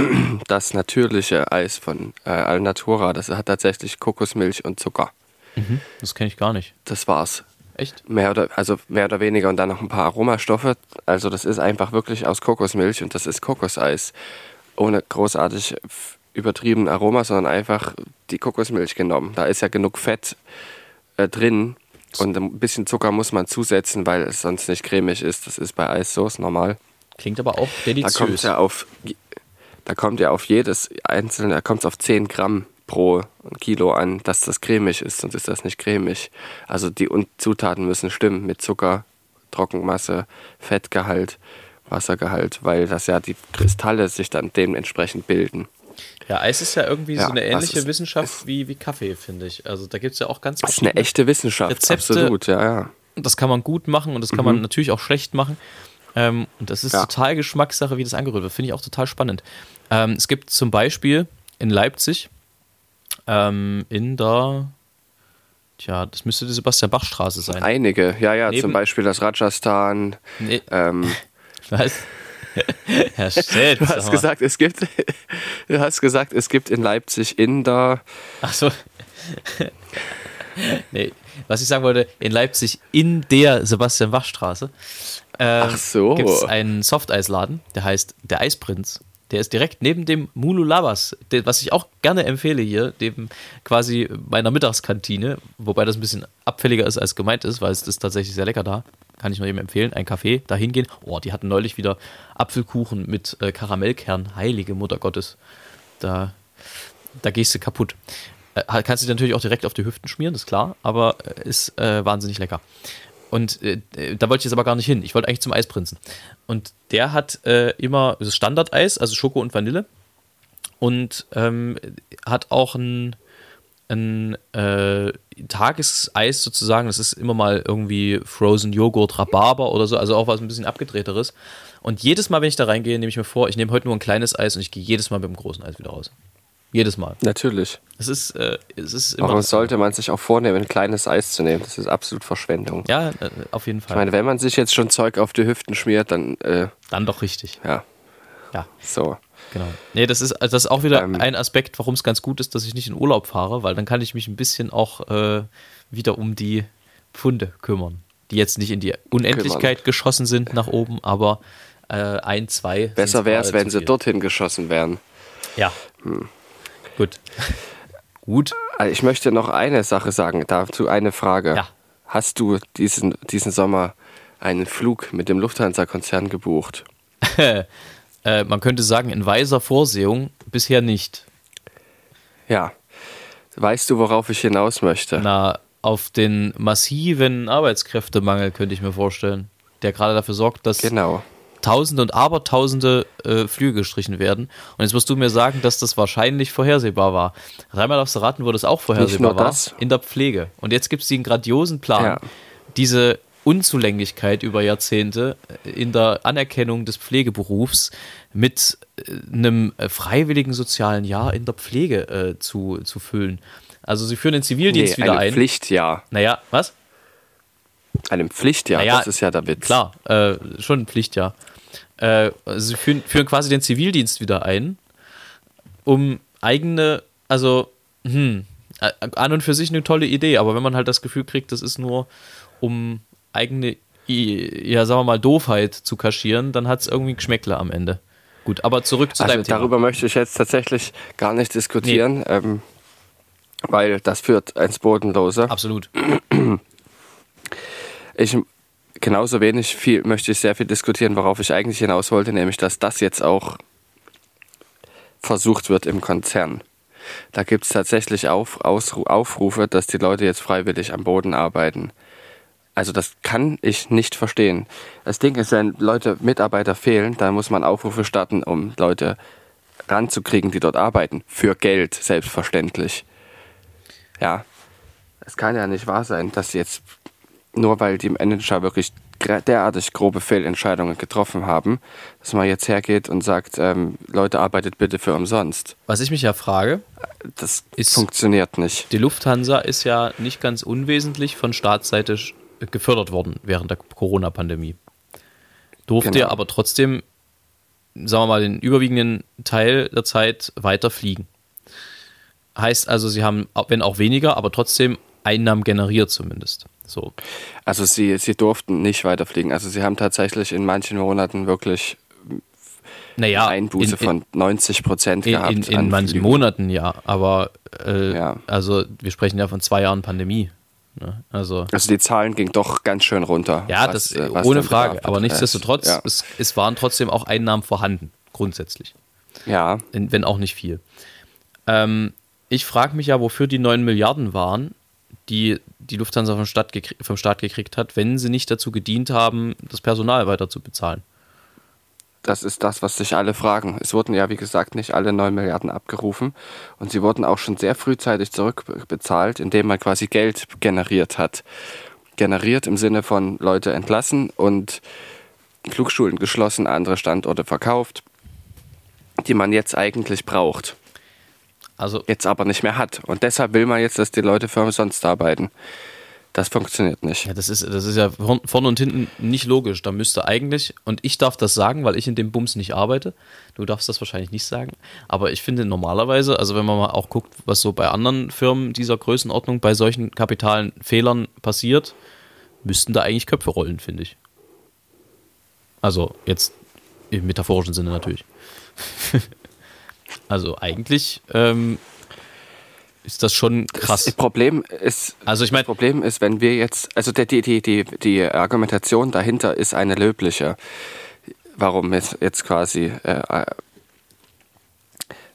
das natürliche Eis von äh, Alnatura. Das hat tatsächlich Kokosmilch und Zucker. Das kenne ich gar nicht. Das war's. Echt? Mehr oder, also mehr oder weniger und dann noch ein paar Aromastoffe. Also das ist einfach wirklich aus Kokosmilch und das ist Kokoseis. Ohne großartig übertrieben Aroma, sondern einfach die Kokosmilch genommen. Da ist ja genug Fett äh, drin und ein bisschen Zucker muss man zusetzen, weil es sonst nicht cremig ist. Das ist bei Eis so, ist normal. Klingt aber auch Da kommt deliziös. ja auf, da kommt ja auf jedes einzelne, da kommt es auf 10 Gramm pro Kilo an, dass das cremig ist, sonst ist das nicht cremig. Also die Zutaten müssen stimmen mit Zucker, Trockenmasse, Fettgehalt, Wassergehalt, weil das ja die Kristalle sich dann dementsprechend bilden. Ja, Eis ist ja irgendwie Ja, so eine ähnliche ist- Wissenschaft wie, wie Kaffee, finde ich. Also da gibt es ja auch ganz Das ist eine echte Wissenschaft, Rezepte- absolut, ja, ja. Das kann man gut machen und das kann man natürlich auch schlecht machen. Ähm, und das ist Mhm. Ja. total Geschmackssache, wie das angerührt wird. Finde ich auch total spannend. Ähm, es gibt zum Beispiel in Leipzig ähm, in der, tja, das müsste die Sebastian-Bach-Straße sein. Einige, ja, ja, Neben- zum Beispiel das Rajasthan. Nee, Ähm, was? Herr Stett, du hast gesagt, es gibt, du hast gesagt, es gibt in Leipzig Inder. Achso. nee, was ich sagen wollte, in Leipzig in der Sebastian-Bach-Straße ähm, Ach so. gibt es einen Softeisladen, der heißt Der Eisprinz. Der ist direkt neben dem Mulu Labas, was ich auch gerne empfehle hier, neben quasi meiner Mittagskantine, wobei das ein bisschen abfälliger ist, als gemeint ist, weil es ist tatsächlich sehr lecker da. Kann ich nur eben empfehlen. Ein Café, da hingehen. Oh, die hatten neulich wieder Apfelkuchen mit äh, Karamellkern. Heilige Mutter Gottes. Da, da gehst du kaputt. Äh, kannst du natürlich auch direkt auf die Hüften schmieren, ist klar, aber äh, ist äh, wahnsinnig lecker. Und äh, da wollte ich jetzt aber gar nicht hin. Ich wollte eigentlich zum Eisprinzen. Und der hat äh, immer Standardeis, also Schoko und Vanille. Und ähm, hat auch ein, ein äh, Tageseis sozusagen. Das ist immer mal irgendwie Frozen Joghurt, Rhabarber oder so, also auch was ein bisschen abgedrehteres. Und jedes Mal, wenn ich da reingehe, nehme ich mir vor, ich nehme heute nur ein kleines Eis und ich gehe jedes Mal mit dem großen Eis wieder raus. Jedes Mal. Natürlich. Es ist, äh, es ist immer. Warum sollte man sich auch vornehmen, ein kleines Eis zu nehmen? Das ist absolut Verschwendung. Ja, äh, auf jeden Ich Fall. meine, wenn man sich jetzt schon Zeug auf die Hüften schmiert, dann, äh, Dann doch richtig. ja, Ja, so. Genau. Nee, das ist, das ist auch wieder Ähm. ein Aspekt, warum es ganz gut ist, dass ich nicht in Urlaub fahre, weil dann kann ich mich ein bisschen auch äh, wieder um die Pfunde kümmern, die jetzt nicht in die Unendlichkeit geschossen sind nach oben, aber äh, ein, zwei. Besser wäre es, wenn sie dorthin geschossen wären. Ja. Gut. gut. Also Ich möchte noch eine Sache sagen, dazu eine Frage. Ja. Hast du diesen, diesen Sommer einen Flug mit dem Lufthansa-Konzern gebucht? Äh, man könnte sagen, in weiser Vorsehung bisher nicht. Ja. Weißt du, worauf ich hinaus möchte? Na, auf den massiven Arbeitskräftemangel könnte ich mir vorstellen, der gerade dafür sorgt, dass Genau. Tausende und Abertausende äh, Flüge gestrichen werden. Und jetzt musst du mir sagen, dass das wahrscheinlich vorhersehbar war. Dreimal darfst du raten, wo das auch vorhersehbar nur war. das. In der Pflege. Und jetzt gibt es den grandiosen Plan, Ja. diese Unzulänglichkeit über Jahrzehnte in der Anerkennung des Pflegeberufs mit äh, einem äh, freiwilligen sozialen Jahr in der Pflege äh, zu, zu füllen. Also sie führen den Zivildienst Nee, wieder einem ein. Pflichtjahr. Naja, was? Einem Pflichtjahr, Naja, das ist ja der Witz. Klar, äh, schon ein Pflichtjahr. Äh, sie führen, führen quasi den Zivildienst wieder ein, um eigene, also, hm, äh, an und für sich eine tolle Idee, aber wenn man halt das Gefühl kriegt, das ist nur, um eigene, ja, sagen wir mal, Doofheit zu kaschieren, dann hat es irgendwie ein Geschmäckle am Ende. Gut, aber zurück zu Also deinem Thema. darüber möchte ich jetzt tatsächlich gar nicht diskutieren, ähm, weil das führt ins Bodenlose. Absolut. Ich genauso wenig viel möchte ich sehr viel diskutieren, worauf ich eigentlich hinaus wollte, nämlich dass das jetzt auch versucht wird im Konzern. Da gibt es tatsächlich auf, Ausru Aufrufe, dass die Leute jetzt freiwillig am Boden arbeiten. Also das kann ich nicht verstehen. Das Ding ist, wenn Leute, Mitarbeiter fehlen, dann muss man Aufrufe starten, um Leute ranzukriegen, die dort arbeiten. Für Geld, selbstverständlich. Ja, es kann ja nicht wahr sein, dass jetzt nur weil die Manager wirklich derartig grobe Fehlentscheidungen getroffen haben, dass man jetzt hergeht und sagt, ähm, Leute, arbeitet bitte für umsonst. Was ich mich ja frage, Das Ist- funktioniert nicht. die Lufthansa ist ja nicht ganz unwesentlich von Staatsseite gefördert worden während der Corona-Pandemie. Durfte Genau. aber trotzdem, sagen wir mal, den überwiegenden Teil der Zeit weiter fliegen. Heißt also, sie haben, wenn auch weniger, aber trotzdem Einnahmen generiert zumindest. So. Also sie, sie durften nicht weiterfliegen. Also sie haben tatsächlich in manchen Monaten wirklich Naja, Einbuße in, in, von 90 Prozent gehabt. in, in an manchen. Monaten ja, aber äh, Ja. also wir sprechen ja von zwei Jahren Pandemie. Ne? Also Also die Zahlen gingen doch ganz schön runter. Ja, was, das äh, was ohne Frage. Aber nichtsdestotrotz, Ja. es, es waren trotzdem auch Einnahmen vorhanden, grundsätzlich. ja, Wenn auch nicht viel. Ähm, ich frage mich ja, wofür die 9 Milliarden waren, die die Lufthansa vom Staat, vom Staat gekriegt hat, wenn sie nicht dazu gedient haben, das Personal weiter zu bezahlen. Das ist das, was sich alle fragen. Es wurden ja, wie gesagt, nicht alle 9 Milliarden abgerufen und sie wurden auch schon sehr frühzeitig zurückbezahlt, indem man quasi Geld generiert hat. Generiert im Sinne von Leute entlassen und Flugschulen geschlossen, andere Standorte verkauft, die man jetzt eigentlich braucht, Also jetzt aber nicht mehr hat. Und deshalb will man jetzt, dass die Leute für umsonst arbeiten. Das funktioniert nicht. Ja, das ist, das ist ja vorn- vorne und hinten nicht logisch. Da müsste eigentlich, und ich darf das sagen, weil ich in dem Bums nicht arbeite, du darfst das wahrscheinlich nicht sagen, aber ich finde normalerweise, also wenn man mal auch guckt, was so bei anderen Firmen dieser Größenordnung bei solchen kapitalen Fehlern passiert, müssten da eigentlich Köpfe rollen, finde ich. Also jetzt im metaphorischen Sinne natürlich. also eigentlich ähm, ist das schon Das krass. Problem ist, Also ich meine, Das Problem ist, wenn wir jetzt, also die, die, die, die, Argumentation dahinter ist eine löbliche. Warum jetzt, jetzt quasi, äh, äh,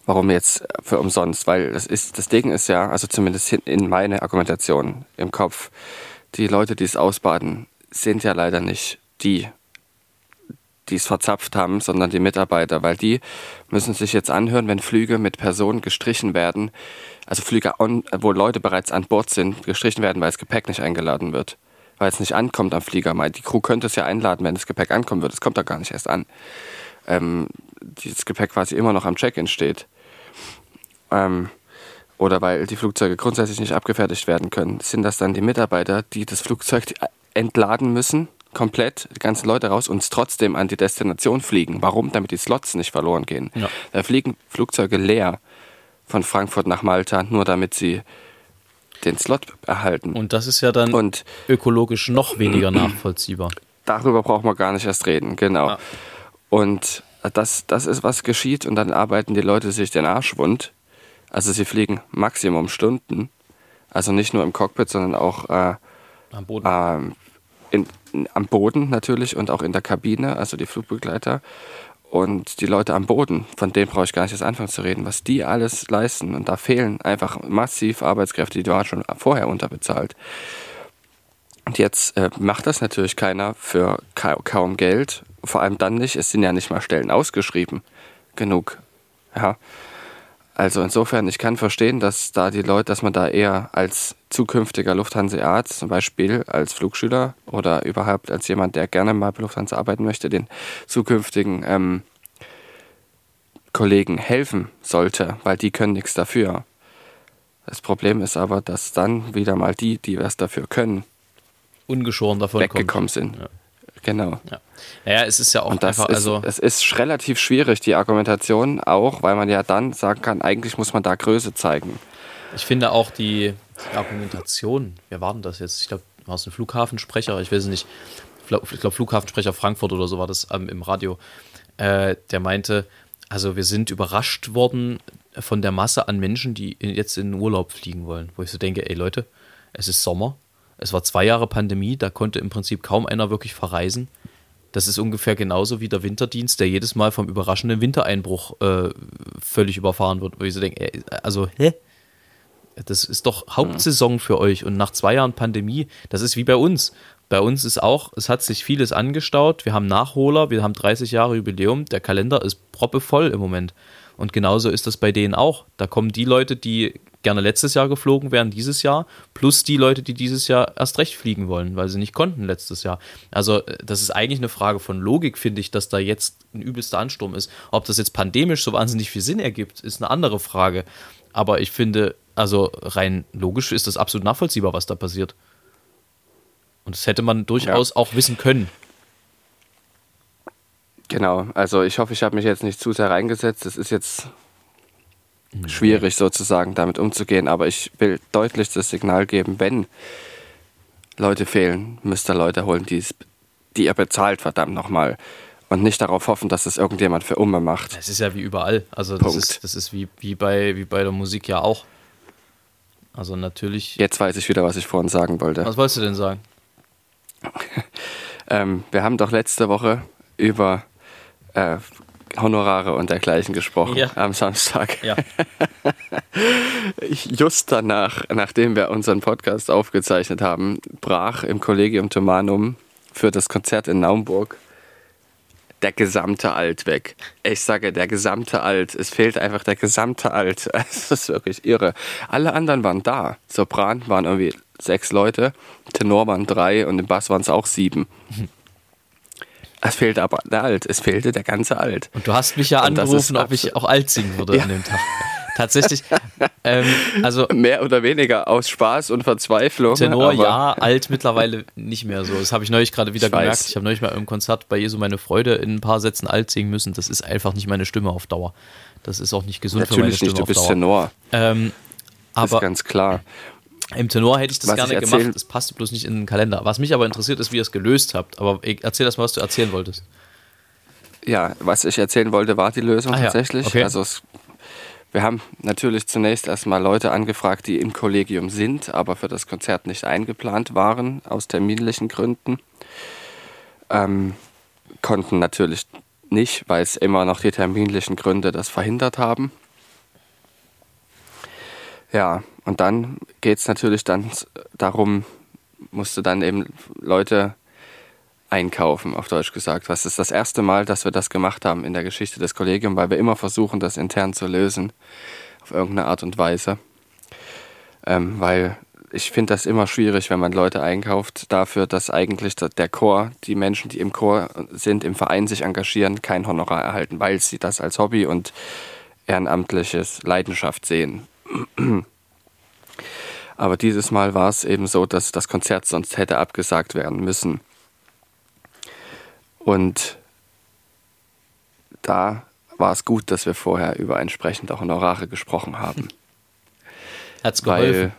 warum jetzt für umsonst? Weil das ist, das Ding ist ja, also zumindest in meine Argumentation im Kopf, die Leute, die es ausbaden, sind ja leider nicht die, die es verzapft haben, sondern die Mitarbeiter, weil die müssen sich jetzt anhören, wenn Flüge mit Personen gestrichen werden, also Flüge, on, wo Leute bereits an Bord sind, gestrichen werden, weil das Gepäck nicht eingeladen wird. Weil es nicht ankommt am Flieger. Die Crew könnte es ja einladen, wenn das Gepäck ankommen wird. Es kommt da gar nicht erst an. Ähm, dieses Gepäck quasi immer noch am Check-in steht. Ähm, oder weil die Flugzeuge grundsätzlich nicht abgefertigt werden können, sind das dann die Mitarbeiter, die das Flugzeug entladen müssen, komplett, die ganzen Leute raus und trotzdem an die Destination fliegen. Warum? Damit die Slots nicht verloren gehen. Ja. Da fliegen Flugzeuge leer von Frankfurt nach Malta, nur damit sie den Slot erhalten. Und das ist ja dann und ökologisch noch weniger nachvollziehbar. Darüber braucht man gar nicht erst reden, genau. Ja. Und das, das ist, was geschieht und dann arbeiten die Leute sich den Arsch wund. Also sie fliegen Maximum Stunden, also nicht nur im Cockpit, sondern auch äh, am Boden. Äh, in, am Boden natürlich und auch in der Kabine, also die Flugbegleiter. Und die Leute am Boden, von denen brauche ich gar nicht erst anfangen zu reden, was die alles leisten. Und da fehlen einfach massiv Arbeitskräfte, die waren schon vorher unterbezahlt. Und jetzt äh, macht das natürlich keiner für ka kaum Geld. Vor allem dann nicht, es sind ja nicht mal Stellen ausgeschrieben genug. Ja. Also insofern, ich kann verstehen, dass da die Leute, dass man da eher als zukünftiger Lufthansa-Arzt, zum Beispiel als Flugschüler oder überhaupt als jemand, der gerne mal bei Lufthansa arbeiten möchte, den zukünftigen ähm, Kollegen helfen sollte, weil die können nichts dafür. Das Problem ist aber, dass dann wieder mal die, die was dafür können, ungeschoren davon weggekommen kommt. sind. Ja. Genau. Ja. Naja, es ist ja auch einfach, ist, also. Es ist relativ schwierig, die Argumentation auch, weil man ja dann sagen kann, eigentlich muss man da Größe zeigen. Ich finde auch die Argumentation, wer war denn das jetzt? Ich glaube, war es ein Flughafensprecher, ich weiß es nicht. Ich glaube, Flughafensprecher Frankfurt oder so war das ähm, im Radio. Äh, der meinte, also wir sind überrascht worden von der Masse an Menschen, die jetzt in den Urlaub fliegen wollen. Wo ich so denke, ey Leute, es ist Sommer, es war zwei Jahre Pandemie, da konnte im Prinzip kaum einer wirklich verreisen. Das ist ungefähr genauso wie der Winterdienst, der jedes Mal vom überraschenden Wintereinbruch äh, völlig überfahren wird. Wo ich so denke, also, hä? Das ist doch Hauptsaison für euch. Und nach zwei Jahren Pandemie, das ist wie bei uns. Bei uns ist auch, es hat sich vieles angestaut. Wir haben Nachholer, wir haben 30 Jahre Jubiläum. Der Kalender ist proppevoll im Moment. Und genauso ist das bei denen auch. Da kommen die Leute, die gerne letztes Jahr geflogen wären, dieses Jahr, plus die Leute, die dieses Jahr erst recht fliegen wollen, weil sie nicht konnten letztes Jahr. Also äh, das ist eigentlich eine Frage von Logik, finde ich, dass da jetzt ein übelster Ansturm ist. Ob das jetzt pandemisch so wahnsinnig viel Sinn ergibt, ist eine andere Frage. Aber ich finde, also rein logisch ist das absolut nachvollziehbar, was da passiert. Und das hätte man durchaus ja. auch wissen können. Genau, also ich hoffe, ich habe mich jetzt nicht zu sehr reingesetzt. Das ist jetzt schwierig sozusagen damit umzugehen, aber ich will deutlich das Signal geben, wenn Leute fehlen, müsst ihr Leute holen, die, die ihr bezahlt, verdammt nochmal. Und nicht darauf hoffen, dass es irgendjemand für Umme macht. Das ist ja wie überall. Also das ist, das ist wie, wie, bei, wie bei der Musik ja auch. Also natürlich. Jetzt weiß ich wieder, was ich vorhin sagen wollte. Was wolltest du denn sagen? ähm, wir haben doch letzte Woche über äh, Honorare und dergleichen gesprochen ja. am Samstag. Ja. Just danach, nachdem wir unseren Podcast aufgezeichnet haben, brach im Collegium Thomanum für das Konzert in Naumburg der gesamte Alt weg. Ich sage, der gesamte Alt. Es fehlt einfach der gesamte Alt. Es ist wirklich irre. Alle anderen waren da. Sopran waren irgendwie sechs Leute, Tenor waren drei und im Bass waren es auch sieben. Es fehlte aber der Alt. Es fehlte der ganze Alt. Und du hast mich ja angerufen, ob ich auch alt singen würde ja. an dem Tag. Tatsächlich, ähm, also. Mehr oder weniger aus Spaß und Verzweiflung. Tenor ja, alt mittlerweile nicht mehr so. Das habe ich neulich gerade wieder ich gemerkt. Weiß. Ich habe neulich mal im Konzert bei Jesu meine Freude in ein paar Sätzen alt singen müssen. Das ist einfach nicht meine Stimme auf Dauer. Das ist auch nicht gesund Natürlich für meine Stimme nicht, du bist Tenor. Ähm, aber, ist ganz klar. Im Tenor hätte ich das was gerne ich gemacht, das passte bloß nicht in den Kalender. Was mich aber interessiert, ist, wie ihr es gelöst habt. Aber erzähl das mal, was du erzählen wolltest. Ja, was ich erzählen wollte, war die Lösung ah, tatsächlich. Ja. Okay. Also es, wir haben natürlich zunächst erstmal Leute angefragt, die im Kollegium sind, aber für das Konzert nicht eingeplant waren, aus terminlichen Gründen. Ähm, konnten natürlich nicht, weil es immer noch die terminlichen Gründe das verhindert haben. Ja, und dann geht es natürlich dann darum, musst du dann eben Leute einkaufen, auf Deutsch gesagt. Was ist das erste Mal, dass wir das gemacht haben in der Geschichte des Kollegiums, weil wir immer versuchen, das intern zu lösen, auf irgendeine Art und Weise. Ähm, weil ich finde das immer schwierig, wenn man Leute einkauft, dafür, dass eigentlich der Chor, die Menschen, die im Chor sind, im Verein sich engagieren, kein Honorar erhalten, weil sie das als Hobby und ehrenamtliches Leidenschaft sehen. Aber dieses Mal war es eben so, dass das Konzert sonst hätte abgesagt werden müssen. Und da war es gut, dass wir vorher über entsprechende Honorare gesprochen haben. Hat's geholfen? Weil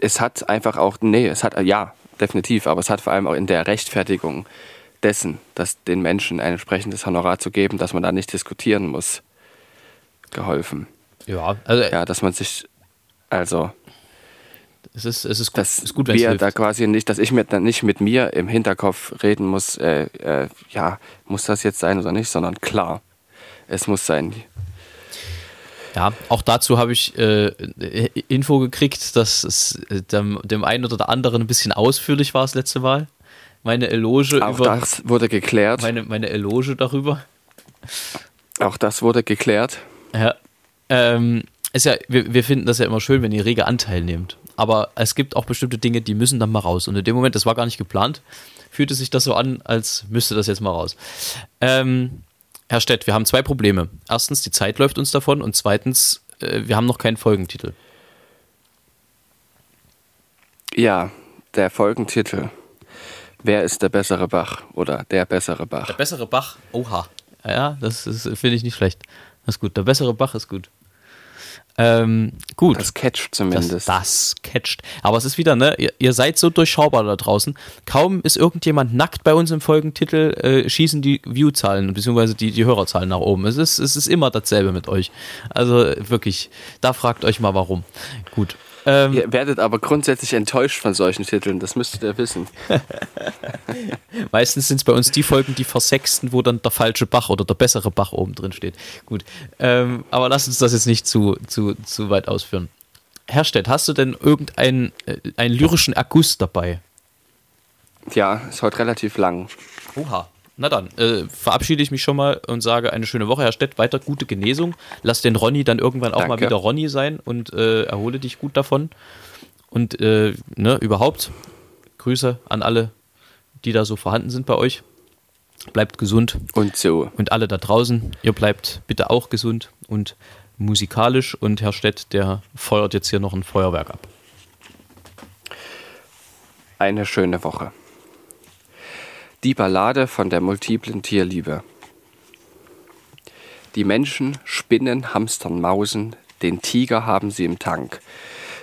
es hat einfach auch, nee, es hat, ja, definitiv, aber es hat vor allem auch in der Rechtfertigung dessen, dass den Menschen ein entsprechendes Honorar zu geben, dass man da nicht diskutieren muss, geholfen. Ja, also. Ja, dass man sich, also. Es ist, es ist gut, dass ist gut wenn wir da quasi nicht, dass ich mir dann nicht mit mir im Hinterkopf reden muss, äh, äh, ja, muss das jetzt sein oder nicht, sondern klar, es muss sein. Ja, auch dazu habe ich äh, Info gekriegt, dass es äh, dem, dem einen oder der anderen ein bisschen ausführlich war das letzte Mal. Meine Eloge auch über. Auch das wurde geklärt. Meine, meine Eloge darüber. Auch das wurde geklärt. Ja. Ähm, ist ja, wir, wir finden das ja immer schön, wenn ihr rege Anteil nehmt. Aber es gibt auch bestimmte Dinge, die müssen dann mal raus. Und in dem Moment, das war gar nicht geplant, fühlte sich das so an, als müsste das jetzt mal raus. Ähm, Herr Stett, wir haben zwei Probleme. Erstens, die Zeit läuft uns davon und zweitens, äh, wir haben noch keinen Folgentitel. Ja, der Folgentitel. Wer ist der bessere Bach oder der bessere Bach? Der bessere Bach, oha. Ja, das finde ich nicht schlecht. Das ist gut. Der bessere Bach ist gut. Ähm, gut. Das catcht zumindest. Das, das catcht. Aber es ist wieder, ne, ihr, ihr, seid so durchschaubar da draußen. Kaum ist irgendjemand nackt bei uns im Folgentitel, äh, schießen die View-Zahlen bzw. Die, die Hörerzahlen nach oben. Es ist, es ist immer dasselbe mit euch. Also wirklich, da fragt euch mal warum. Gut. Ähm, ihr werdet aber grundsätzlich enttäuscht von solchen Titeln, das müsstet ihr wissen. Meistens sind es bei uns die Folgen, die versechsten, wo dann der falsche Bach oder der bessere Bach oben drin steht. Gut, ähm, aber lass uns das jetzt nicht zu, zu, zu weit ausführen. Herr Stett, hast du denn irgendeinen äh, einen lyrischen Erguss dabei? Ja, ist heute relativ lang. Oha. Na dann, äh, verabschiede ich mich schon mal und sage eine schöne Woche, Herr Stett. Weiter gute Genesung. Lass den Ronny dann irgendwann auch Danke. mal wieder Ronny sein und äh, erhole dich gut davon. Und äh, ne, überhaupt Grüße an alle, die da so vorhanden sind bei euch. Bleibt gesund. Und so. Und alle da draußen, ihr bleibt bitte auch gesund und musikalisch. Und Herr Stett, der feuert jetzt hier noch ein Feuerwerk ab. Eine schöne Woche. Die Ballade von der multiplen Tierliebe. Die Menschen spinnen, hamstern, mausen, den Tiger haben sie im Tank.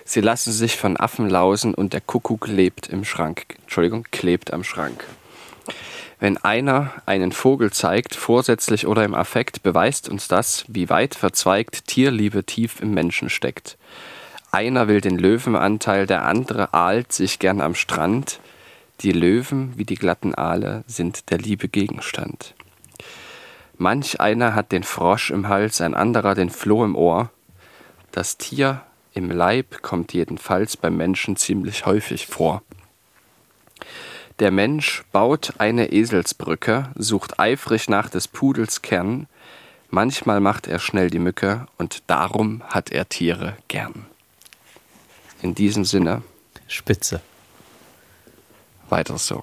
Sie lassen sich von Affen lausen und der Kuckuck lebt im Schrank. Entschuldigung, klebt am Schrank. Wenn einer einen Vogel zeigt, vorsätzlich oder im Affekt, beweist uns das, wie weit verzweigt Tierliebe tief im Menschen steckt. Einer will den Löwenanteil, der andere ahlt sich gern am Strand. Die Löwen wie die glatten Aale sind der Liebe Gegenstand. Manch einer hat den Frosch im Hals, ein anderer den Floh im Ohr. Das Tier im Leib kommt jedenfalls beim Menschen ziemlich häufig vor. Der Mensch baut eine Eselsbrücke, sucht eifrig nach des Pudels Kern, manchmal macht er schnell die Mücke und darum hat er Tiere gern. In diesem Sinne. Spitze weiter so.